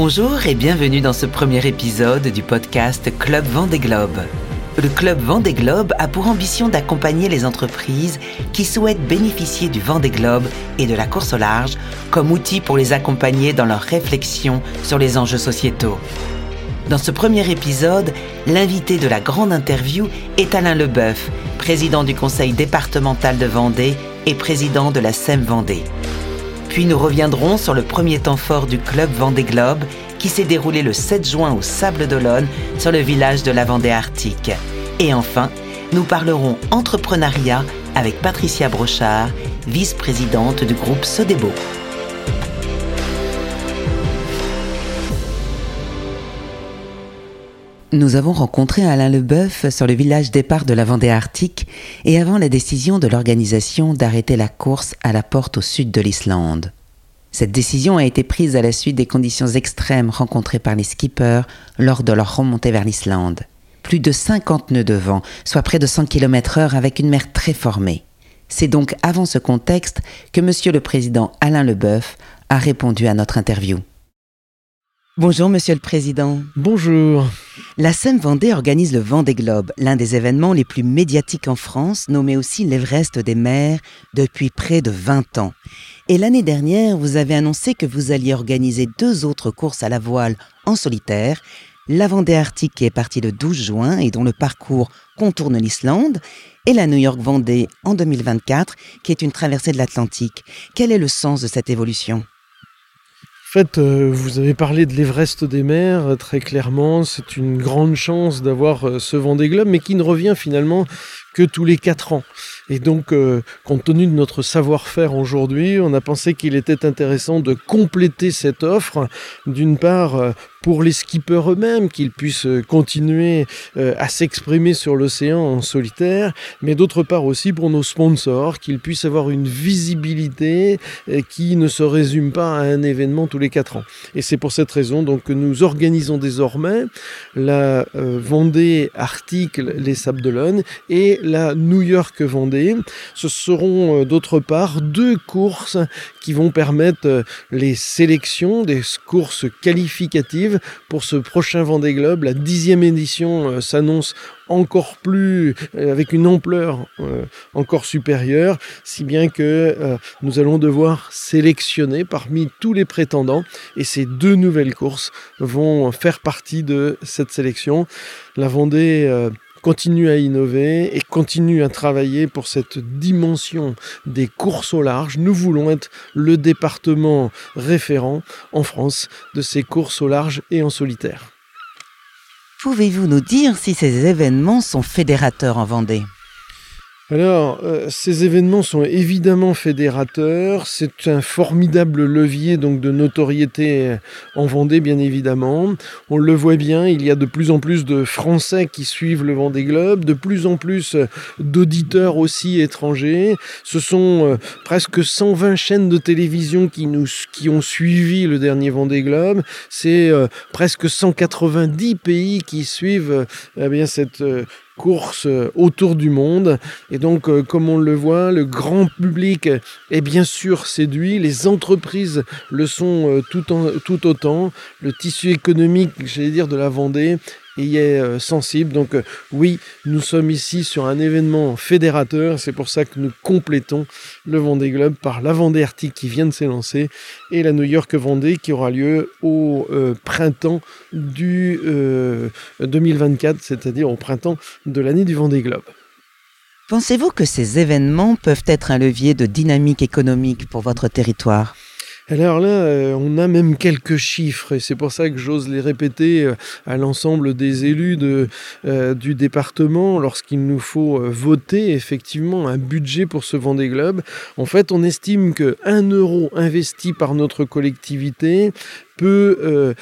Bonjour et bienvenue dans ce premier épisode du podcast Club Vendée Globe. Le Club Vendée Globe a pour ambition d'accompagner les entreprises qui souhaitent bénéficier du Vendée Globe et de la course au large comme outil pour les accompagner dans leur réflexion sur les enjeux sociétaux. Dans ce premier épisode, l'invité de la grande interview est Alain Leboeuf, président du conseil départemental de Vendée et président de la SEM Vendée. Puis nous reviendrons sur le premier temps fort du club Vendée Globe qui s'est déroulé le 7 juin au Sable d'Olonne sur le village de la Vendée Arctique. Et enfin, nous parlerons entrepreneuriat avec Patricia Brochard, vice-présidente du groupe Sodebo. Nous avons rencontré Alain Leboeuf sur le village départ de la Vendée Arctique et avant la décision de l'organisation d'arrêter la course à la porte au sud de l'Islande. Cette décision a été prise à la suite des conditions extrêmes rencontrées par les skippers lors de leur remontée vers l'Islande. Plus de 50 nœuds de vent, soit près de 100 km heure avec une mer très formée. C'est donc avant ce contexte que Monsieur le Président Alain Leboeuf a répondu à notre interview. Bonjour Monsieur le Président. Bonjour. La Seine Vendée organise le Vendée Globe, l'un des événements les plus médiatiques en France, nommé aussi l'Everest des mers, depuis près de 20 ans. Et l'année dernière, vous avez annoncé que vous alliez organiser deux autres courses à la voile en solitaire, la Vendée Arctique qui est partie le 12 juin et dont le parcours contourne l'Islande, et la New York Vendée en 2024 qui est une traversée de l'Atlantique. Quel est le sens de cette évolution? Fait, euh, vous avez parlé de l'Everest des mers, euh, très clairement, c'est une grande chance d'avoir euh, ce Vendée Globe, mais qui ne revient finalement que tous les quatre ans. Et donc, compte tenu de notre savoir-faire aujourd'hui, on a pensé qu'il était intéressant de compléter cette offre, d'une part pour les skippers eux-mêmes, qu'ils puissent euh, continuer euh, à s'exprimer sur l'océan en solitaire, mais d'autre part aussi pour nos sponsors, qu'ils puissent avoir une visibilité euh, qui ne se résume pas à un événement tous les quatre ans. Et c'est pour cette raison donc que nous organisons désormais la Vendée Arctique, les Sables d'Olonne et la New York Vendée. Ce seront d'autre part deux courses qui vont permettre les sélections des courses qualificatives pour ce prochain Vendée Globe. La dixième édition euh, s'annonce encore plus, euh, avec une ampleur euh, encore supérieure, si bien que nous allons devoir sélectionner parmi tous les prétendants et ces deux nouvelles courses vont faire partie de cette sélection. La Vendée continue à innover et continue à travailler pour cette dimension des courses au large. Nous voulons être le département référent en France de ces courses au large et en solitaire. Pouvez-vous nous dire si ces événements sont fédérateurs en Vendée? Alors, euh, ces événements sont évidemment fédérateurs. C'est un formidable levier donc de notoriété en Vendée, bien évidemment. On le voit bien, il y a de plus en plus de Français qui suivent le Vendée Globe, de plus en plus d'auditeurs aussi étrangers. Ce sont euh, presque 120 chaînes de télévision qui nous qui ont suivi le dernier Vendée Globe. C'est euh, presque 190 pays qui suivent eh bien cette course euh, autour du monde. Et donc, euh, comme on le voit, le grand public est bien sûr séduit, les entreprises le sont euh, tout, tout autant, le tissu économique, j'allais dire, de la Vendée y est euh, sensible. Donc euh, oui, nous sommes ici sur un événement fédérateur. C'est pour ça que nous complétons le Vendée Globe par la Vendée Arctique qui vient de s'élancer et la New York Vendée qui aura lieu au euh, printemps du 2024, c'est-à-dire au printemps de l'année du Vendée Globe. Pensez-vous que ces événements peuvent être un levier de dynamique économique pour votre territoire? Alors là, euh, on a même quelques chiffres et c'est pour ça que j'ose les répéter euh, à l'ensemble des élus euh, du département lorsqu'il nous faut voter effectivement un budget pour ce Vendée Globe. En fait, on estime que 1 euro investi par notre collectivité peut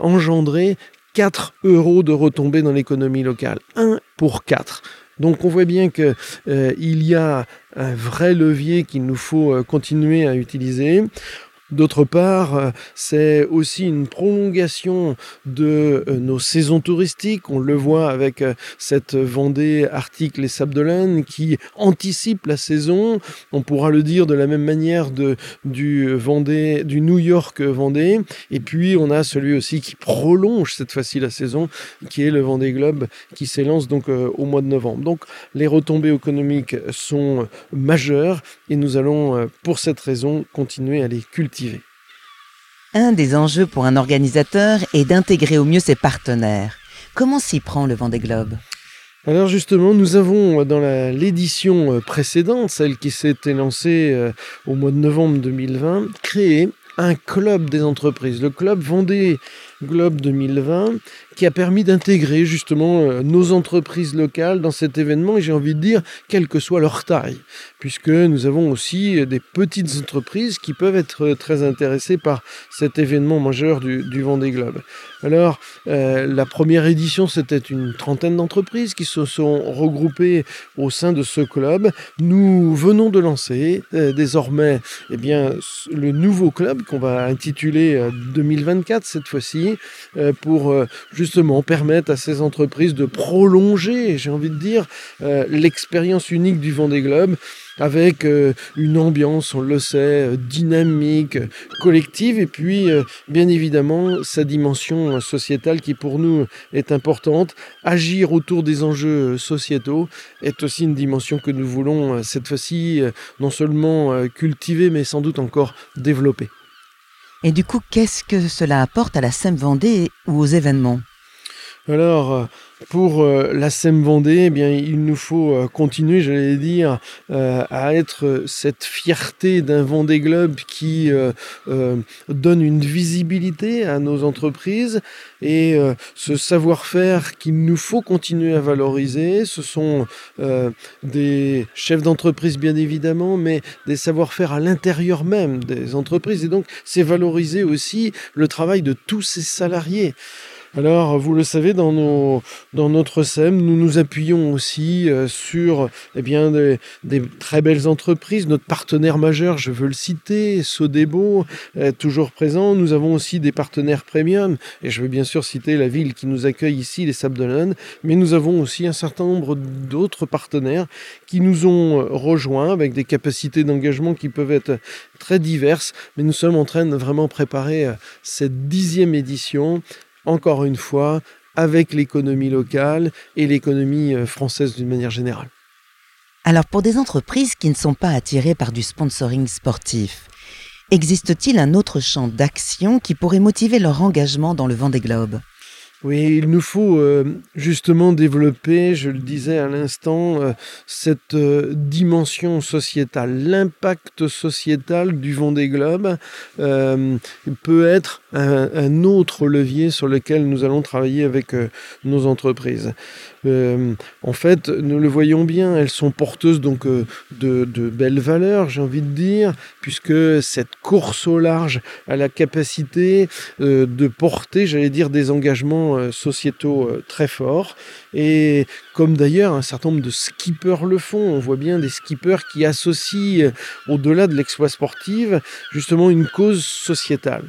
engendrer 4 euros de retombées dans l'économie locale. 1 pour 4. Donc on voit bien qu'il y a un vrai levier qu'il nous faut continuer à utiliser. D'autre part, c'est aussi une prolongation de nos saisons touristiques. On le voit avec cette Vendée Arctique les Sables qui anticipe la saison. On pourra le dire de la même manière du Vendée, du New York Vendée. Et puis on a celui aussi qui prolonge cette fois-ci la saison, qui est le Vendée Globe qui s'élance donc au mois de novembre. Donc les retombées économiques sont majeures et nous allons, euh, pour cette raison, continuer à les cultiver. Un des enjeux pour un organisateur est d'intégrer au mieux ses partenaires. Comment s'y prend le Vendée Globe? Alors justement, nous avons dans l'édition euh, précédente, celle qui s'était lancée euh, au mois de novembre 2020, créé un club des entreprises, le club Vendée Globe 2020, qui a permis d'intégrer justement euh, nos entreprises locales dans cet événement, et j'ai envie de dire, quelle que soit leur taille, puisque nous avons aussi des petites entreprises qui peuvent être très intéressées par cet événement majeur du, Vendée Globe. Alors, euh, la première édition, c'était une trentaine d'entreprises qui se sont regroupées au sein de ce club. Nous venons de lancer euh, désormais eh bien, le nouveau club qu'on va intituler 2024 cette fois-ci, pour justement permettre à ces entreprises de prolonger, j'ai envie de dire, euh, l'expérience unique du Vendée Globe avec euh, une ambiance, on le sait, euh, dynamique, collective, et puis bien évidemment sa dimension sociétale qui pour nous est importante. Agir autour des enjeux sociétaux est aussi une dimension que nous voulons cette fois-ci non seulement cultiver, mais sans doute encore développer. Et du coup, qu'est-ce que cela apporte à la SEM Vendée ou aux événements? Alors, euh, pour euh, la SEM Vendée, eh bien, il nous faut euh, continuer, j'allais dire, à être cette fierté d'un Vendée Globe qui donne une visibilité à nos entreprises et ce savoir-faire qu'il nous faut continuer à valoriser. Ce sont des chefs d'entreprise, bien évidemment, mais des savoir-faire à l'intérieur même des entreprises. Et donc, c'est valoriser aussi le travail de tous ces salariés. Alors, vous le savez, dans, notre SEM, nous nous appuyons aussi euh, sur eh bien, des, très belles entreprises. Notre partenaire majeur, je veux le citer, Sodebo, toujours présent. Nous avons aussi des partenaires premium, et je veux bien sûr citer la ville qui nous accueille ici, les Sables mais nous avons aussi un certain nombre d'autres partenaires qui nous ont euh, rejoints avec des capacités d'engagement qui peuvent être très diverses, mais nous sommes en train de vraiment préparer euh, cette dixième édition encore une fois, avec l'économie locale et l'économie euh, française d'une manière générale. Alors pour des entreprises qui ne sont pas attirées par du sponsoring sportif, existe-t-il un autre champ d'action qui pourrait motiver leur engagement dans le Vendée Globe? Oui, il nous faut euh, justement développer, je le disais à l'instant, euh, cette euh, dimension sociétale. L'impact sociétal du Vendée Globe peut être un, autre levier sur lequel nous allons travailler avec nos entreprises. en fait, nous le voyons bien, elles sont porteuses donc de, de belles valeurs, j'ai envie de dire, puisque cette course au large a la capacité de porter, j'allais dire, des engagements euh, sociétaux euh, très forts. Et comme d'ailleurs un certain nombre de skippers le font, on voit bien des skippers qui associent, euh, au-delà de l'exploit sportive, justement une cause sociétale.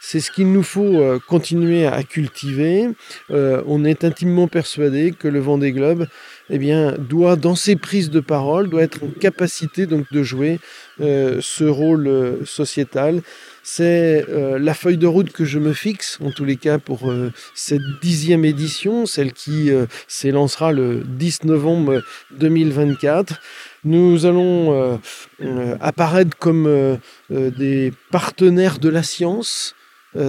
C'est ce qu'il nous faut continuer à cultiver. on est intimement persuadé que le Vendée Globe eh bien, doit, dans ses prises de parole, doit être en capacité donc de jouer ce rôle sociétal c'est euh, la feuille de route que je me fixe, en tous les cas, pour euh, cette dixième édition, celle qui euh, s'élancera le 10 novembre 2024. Nous allons apparaître comme des partenaires de la science,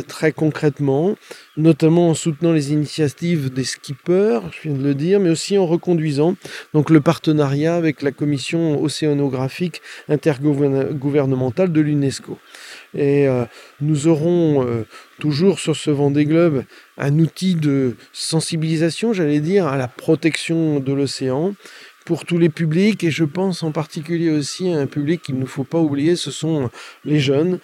très concrètement, notamment en soutenant les initiatives des skippers, je viens de le dire, mais aussi en reconduisant donc le partenariat avec la commission océanographique intergouvernementale de l'UNESCO. Et euh, nous aurons euh, toujours sur ce Vendée Globe un outil de sensibilisation, j'allais dire, à la protection de l'océan pour tous les publics. Et je pense en particulier aussi à un public qu'il ne faut pas oublier, ce sont les jeunes.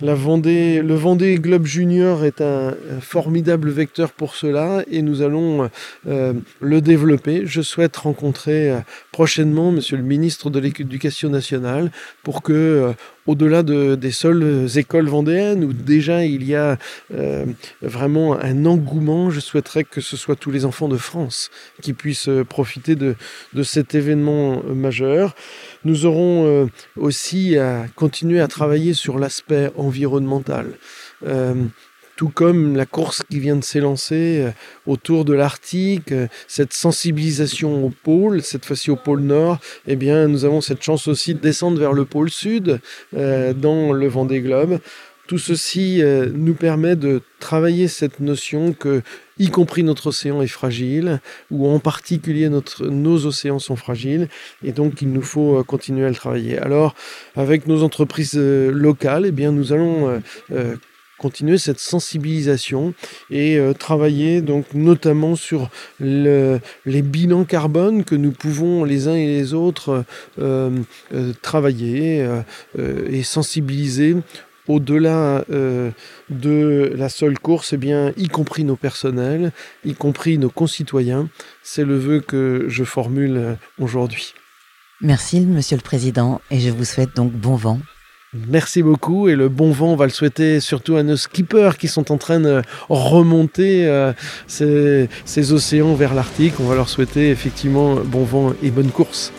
Le Vendée Globe Junior est un, formidable vecteur pour cela et nous allons euh, le développer. Je souhaite rencontrer euh, prochainement Monsieur le ministre de l'Éducation nationale pour que, euh, au-delà de, des seules écoles vendéennes où déjà il y a vraiment un engouement, je souhaiterais que ce soit tous les enfants de France qui puissent profiter de cet événement majeur. Nous aurons aussi à continuer à travailler sur l'aspect environnemental. Euh, tout comme la course qui vient de s'élancer euh, autour de l'Arctique, euh, cette sensibilisation au pôle, cette fois-ci au pôle Nord, eh bien, nous avons cette chance aussi de descendre vers le pôle Sud dans le Vendée Globe. Tout ceci nous permet de travailler cette notion que y compris notre océan est fragile, ou en particulier nos océans sont fragiles, et donc il nous faut euh, continuer à le travailler. Alors, avec nos entreprises euh, locales, eh bien, nous allons euh, continuer cette sensibilisation et travailler donc notamment sur le, les bilans carbone que nous pouvons les uns et les autres travailler et sensibiliser au-delà euh, de la seule course, eh bien, y compris nos personnels, y compris nos concitoyens. C'est le vœu que je formule aujourd'hui. Merci, Monsieur le Président, et je vous souhaite donc bon vent. Merci beaucoup et le bon vent, on va le souhaiter surtout à nos skippers qui sont en train de remonter euh, ces, ces océans vers l'Arctique. On va leur souhaiter effectivement bon vent et bonne course.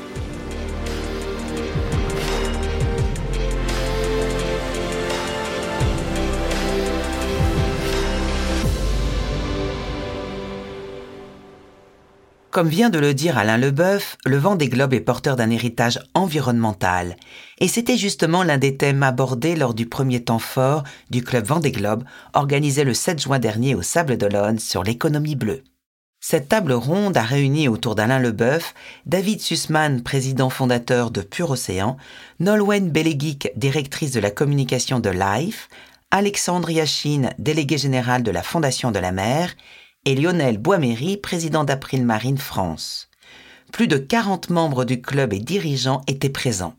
Comme vient de le dire Alain Leboeuf, le vent des globes est porteur d'un héritage environnemental. Et c'était justement l'un des thèmes abordés lors du premier temps fort du club Vendée Globe, organisé le 7 juin dernier au Sable d'Olonne sur l'économie bleue. Cette table ronde a réuni autour d'Alain Leboeuf David Sussman, président fondateur de Pure Océan, Nolwenn Belegic, directrice de la communication de Life, Alexandre Yachine, délégué général de la Fondation de la mer, et Lionel Boisméry, président d'April Marine France. Plus de 40 membres du club et dirigeants étaient présents.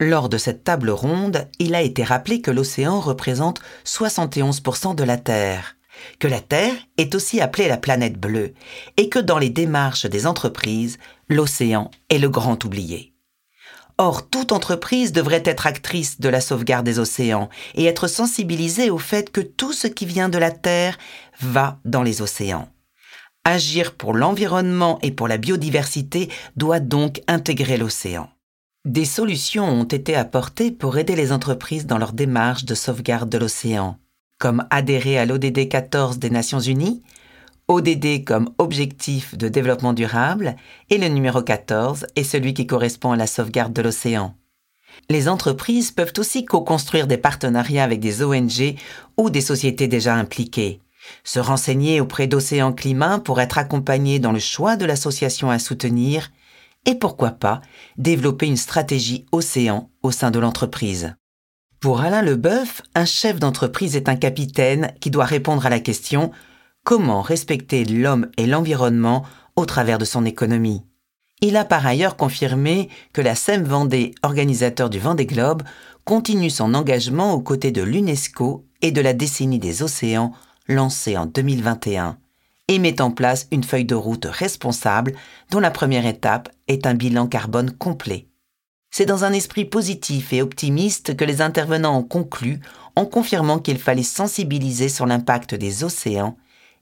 Lors de cette table ronde, il a été rappelé que l'océan représente 71% de la Terre, que la Terre est aussi appelée la planète bleue, et que dans les démarches des entreprises, l'océan est le grand oublié. Or, toute entreprise devrait être actrice de la sauvegarde des océans et être sensibilisée au fait que tout ce qui vient de la Terre va dans les océans. Agir pour l'environnement et pour la biodiversité doit donc intégrer l'océan. Des solutions ont été apportées pour aider les entreprises dans leur démarche de sauvegarde de l'océan, comme adhérer à l'ODD 14 des Nations Unies, ODD comme objectif de développement durable et le numéro 14 est celui qui correspond à la sauvegarde de l'océan. Les entreprises peuvent aussi co-construire des partenariats avec des ONG ou des sociétés déjà impliquées, se renseigner auprès d'Océan Climat pour être accompagné dans le choix de l'association à soutenir et pourquoi pas développer une stratégie océan au sein de l'entreprise. Pour Alain Leboeuf, un chef d'entreprise est un capitaine qui doit répondre à la question comment respecter l'homme et l'environnement au travers de son économie. Il a par ailleurs confirmé que la SEM Vendée, organisateur du Vendée Globe, continue son engagement aux côtés de l'UNESCO et de la décennie des océans lancée en 2021 et met en place une feuille de route responsable dont la première étape est un bilan carbone complet. C'est dans un esprit positif et optimiste que les intervenants ont conclu en confirmant qu'il fallait sensibiliser sur l'impact des océans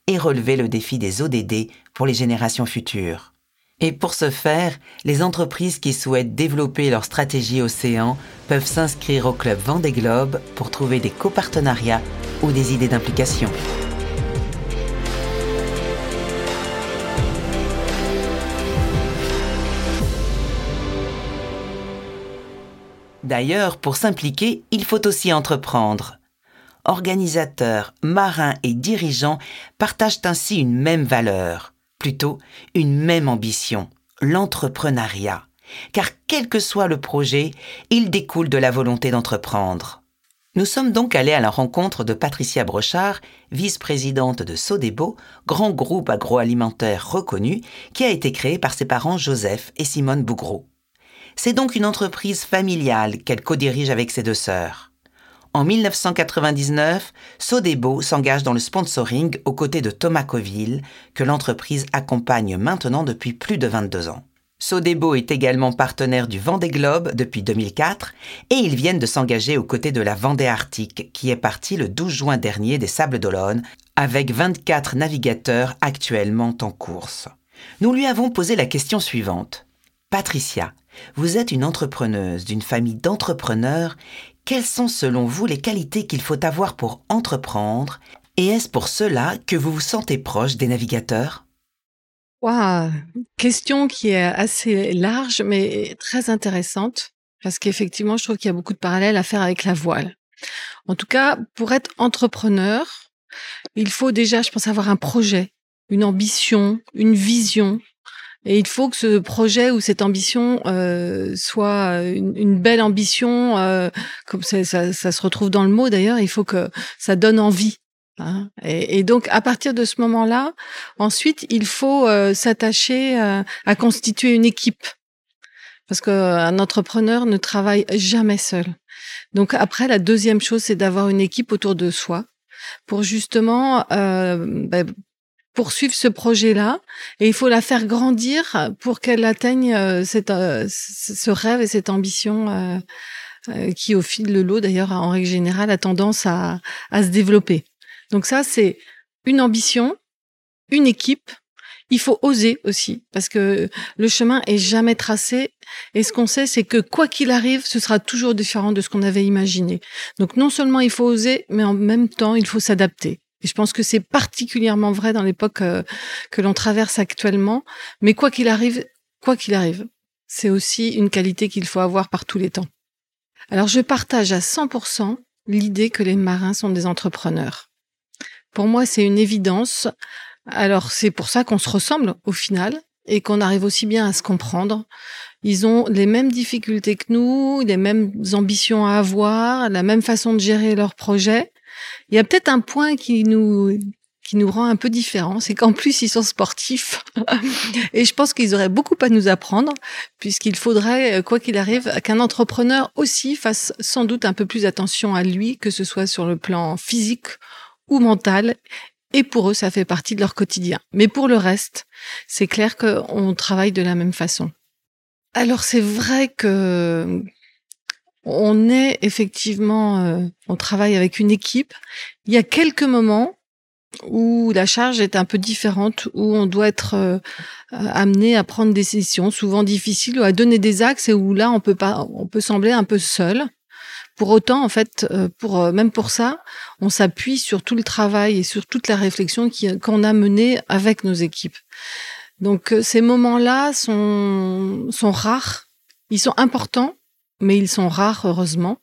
et relever le défi des ODD pour les générations futures. Et pour ce faire, les entreprises qui souhaitent développer leur stratégie océan peuvent s'inscrire au club Vendée Globe pour trouver des copartenariats ou des idées d'implication. D'ailleurs, pour s'impliquer, il faut aussi entreprendre organisateurs, marins et dirigeants partagent ainsi une même valeur, plutôt une même ambition, l'entrepreneuriat. Car quel que soit le projet, il découle de la volonté d'entreprendre. Nous sommes donc allés à la rencontre de Patricia Brochard, vice-présidente de Sodebo, grand groupe agroalimentaire reconnu, qui a été créé par ses parents Joseph et Simone Bougreau. C'est donc une entreprise familiale qu'elle co-dirige avec ses deux sœurs. En 1999, Sodebo s'engage dans le sponsoring aux côtés de Thomas Coville, que l'entreprise accompagne maintenant depuis plus de 22 ans. Sodebo est également partenaire du Vendée Globe depuis 2004 et ils viennent de s'engager aux côtés de la Vendée Arctique qui est partie le 12 juin dernier des Sables d'Olonne avec 24 navigateurs actuellement en course. Nous lui avons posé la question suivante. Patricia, vous êtes une entrepreneuse d'une famille d'entrepreneurs. Quelles sont selon vous les qualités qu'il faut avoir pour entreprendre Et est-ce pour cela que vous vous sentez proche des navigateurs? Wow, question qui est assez large mais très intéressante parce qu'effectivement, je trouve qu'il y a beaucoup de parallèles à faire avec la voile. En tout cas, pour être entrepreneur, il faut déjà, je pense, avoir un projet, une ambition, une vision. Et il faut que ce projet ou cette ambition euh, soit une, belle ambition, euh, comme ça, ça, ça, se retrouve dans le mot d'ailleurs. Il faut que ça donne envie. Hein. Et, donc, à partir de ce moment-là, ensuite, il faut euh, s'attacher euh, à constituer une équipe. Parce qu'un entrepreneur ne travaille jamais seul. Donc après, la deuxième chose, c'est d'avoir une équipe autour de soi pour justement euh, bah, poursuivre ce projet-là. Et il faut la faire grandir pour qu'elle atteigne cette, ce rêve et cette ambition qui, au fil de l'eau, d'ailleurs, en règle générale, a tendance à, à se développer. Donc ça, c'est une ambition, une équipe. Il faut oser aussi, parce que le chemin est jamais tracé. Et ce qu'on sait, c'est que quoi qu'il arrive, ce sera toujours différent de ce qu'on avait imaginé. Donc non seulement il faut oser, mais en même temps, il faut s'adapter. Et je pense que c'est particulièrement vrai dans l'époque euh, que l'on traverse actuellement. Mais quoi qu'il arrive, quoi qu'il arrive, c'est aussi une qualité qu'il faut avoir par tous les temps. Alors je partage à 100% l'idée que les marins sont des entrepreneurs. Pour moi, c'est une évidence. Alors, c'est pour ça qu'on se ressemble au final et qu'on arrive aussi bien à se comprendre. Ils ont les mêmes difficultés que nous, les mêmes ambitions à avoir, la même façon de gérer leurs projets. Il y a peut-être un point qui nous qui nous rend un peu différents, c'est qu'en plus ils sont sportifs et je pense qu'ils auraient beaucoup à nous apprendre puisqu'il faudrait quoi qu'il arrive qu'un entrepreneur aussi fasse sans doute un peu plus attention à lui que ce soit sur le plan physique ou mentale. Et pour eux, ça fait partie de leur quotidien. Mais pour le reste, c'est clair qu'on travaille de la même façon. Alors c'est vrai que on est effectivement, euh, on travaille avec une équipe. Il y a quelques moments où la charge est un peu différente, où on doit être euh, amené à prendre des décisions, souvent difficiles, ou à donner des axes, et où là on peut pas, on peut sembler un peu seul. Pour autant, en fait, euh, pour euh, même pour ça, on s'appuie sur tout le travail et sur toute la réflexion qu'on a menée avec nos équipes. Donc euh, ces moments-là sont sont rares, ils sont importants, mais ils sont rares heureusement.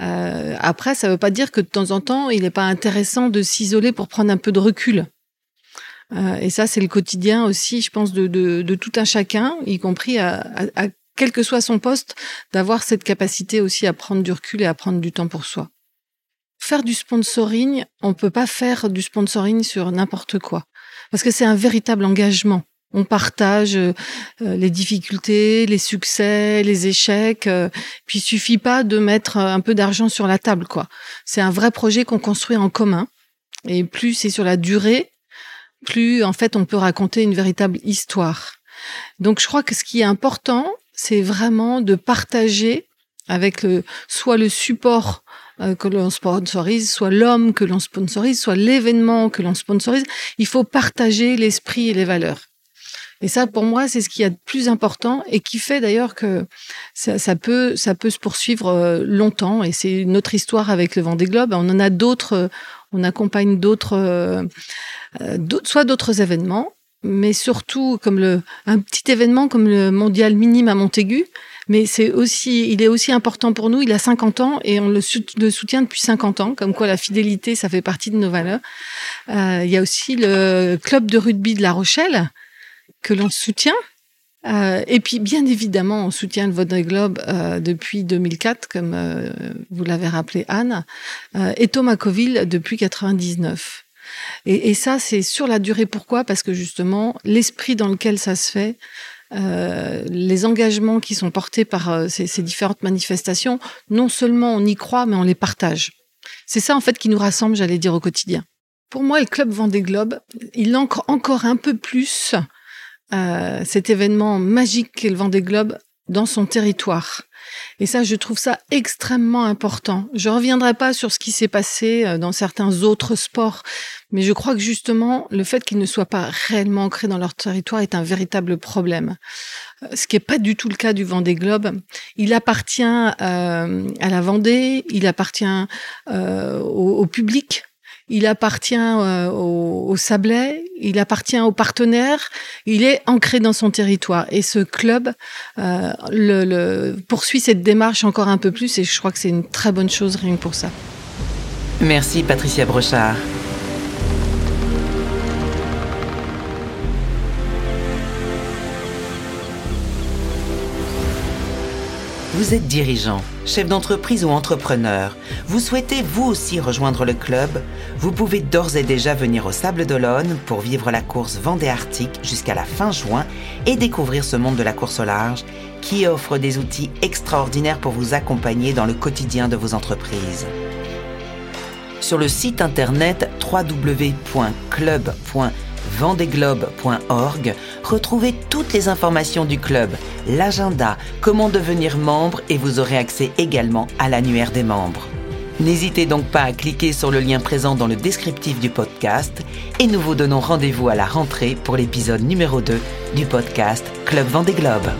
Euh, après, ça ne veut pas dire que de temps en temps, il n'est pas intéressant de s'isoler pour prendre un peu de recul. Euh, et ça, c'est le quotidien aussi, je pense, de, de, tout un chacun, y compris à, à, à quel que soit son poste, d'avoir cette capacité aussi à prendre du recul et à prendre du temps pour soi. Faire du sponsoring, on peut pas faire du sponsoring sur n'importe quoi, parce que c'est un véritable engagement. On partage euh, les difficultés, les succès, les échecs. Euh, puis il suffit pas de mettre un peu d'argent sur la table, quoi. C'est un vrai projet qu'on construit en commun. Et plus c'est sur la durée, plus en fait on peut raconter une véritable histoire. Donc je crois que ce qui est important, c'est vraiment de partager avec le, soit le support euh, que l'on sponsorise, soit l'homme que l'on sponsorise, soit l'événement que l'on sponsorise. Il faut partager l'esprit et les valeurs. Et ça, pour moi, c'est ce qui est de plus important et qui fait d'ailleurs que ça, peut, ça peut se poursuivre euh, longtemps. Et c'est notre histoire avec le Vendée Globe. On en a d'autres. On accompagne d'autres, euh, soit d'autres événements, mais surtout comme le, un petit événement comme le mondial minime à Montaigu. Mais c'est aussi, il est aussi important pour nous. Il a 50 ans et on le, soutient depuis 50 ans. Comme quoi la fidélité, ça fait partie de nos valeurs. Euh, il y a aussi le club de rugby de La Rochelle que l'on soutient. Euh, et puis, bien évidemment, on soutient le Vendée Globe euh, depuis 2004, comme euh, vous l'avez rappelé Anne, et Thomas Coville depuis 99. Et, ça, c'est sur la durée. Pourquoi? Parce que justement, l'esprit dans lequel ça se fait les engagements qui sont portés par ces, ces, différentes manifestations, non seulement on y croit, mais on les partage. C'est ça en fait qui nous rassemble, j'allais dire, au quotidien. Pour moi, le club Vendée Globe, il ancre encore un peu plus euh, cet événement magique qu'est le Vendée Globe dans son territoire. Et ça, je trouve ça extrêmement important. Je reviendrai pas sur ce qui s'est passé euh, dans certains autres sports, mais je crois que justement, le fait qu'ils ne soient pas réellement ancrés dans leur territoire est un véritable problème. Euh, ce qui n'est pas du tout le cas du Vendée Globe. Il appartient euh, à la Vendée, il appartient euh, au, au public il appartient euh, au, au, Sablé, il appartient aux partenaires, il est ancré dans son territoire. Et ce club euh, le, le, poursuit cette démarche encore un peu plus et je crois que c'est une très bonne chose rien que pour ça. Merci Patricia Brochard. Vous êtes dirigeant, chef d'entreprise ou entrepreneur. Vous souhaitez vous aussi rejoindre le club Vous pouvez d'ores et déjà venir au Sable d'Olonne pour vivre la course Vendée Arctique jusqu'à la fin juin et découvrir ce monde de la course au large qui offre des outils extraordinaires pour vous accompagner dans le quotidien de vos entreprises. Sur le site internet www.club.com vendéglobe.org, retrouvez toutes les informations du club, l'agenda, comment devenir membre et vous aurez accès également à l'annuaire des membres. N'hésitez donc pas à cliquer sur le lien présent dans le descriptif du podcast et nous vous donnons rendez-vous à la rentrée pour l'épisode numéro 2 du podcast Club Vendée Globe.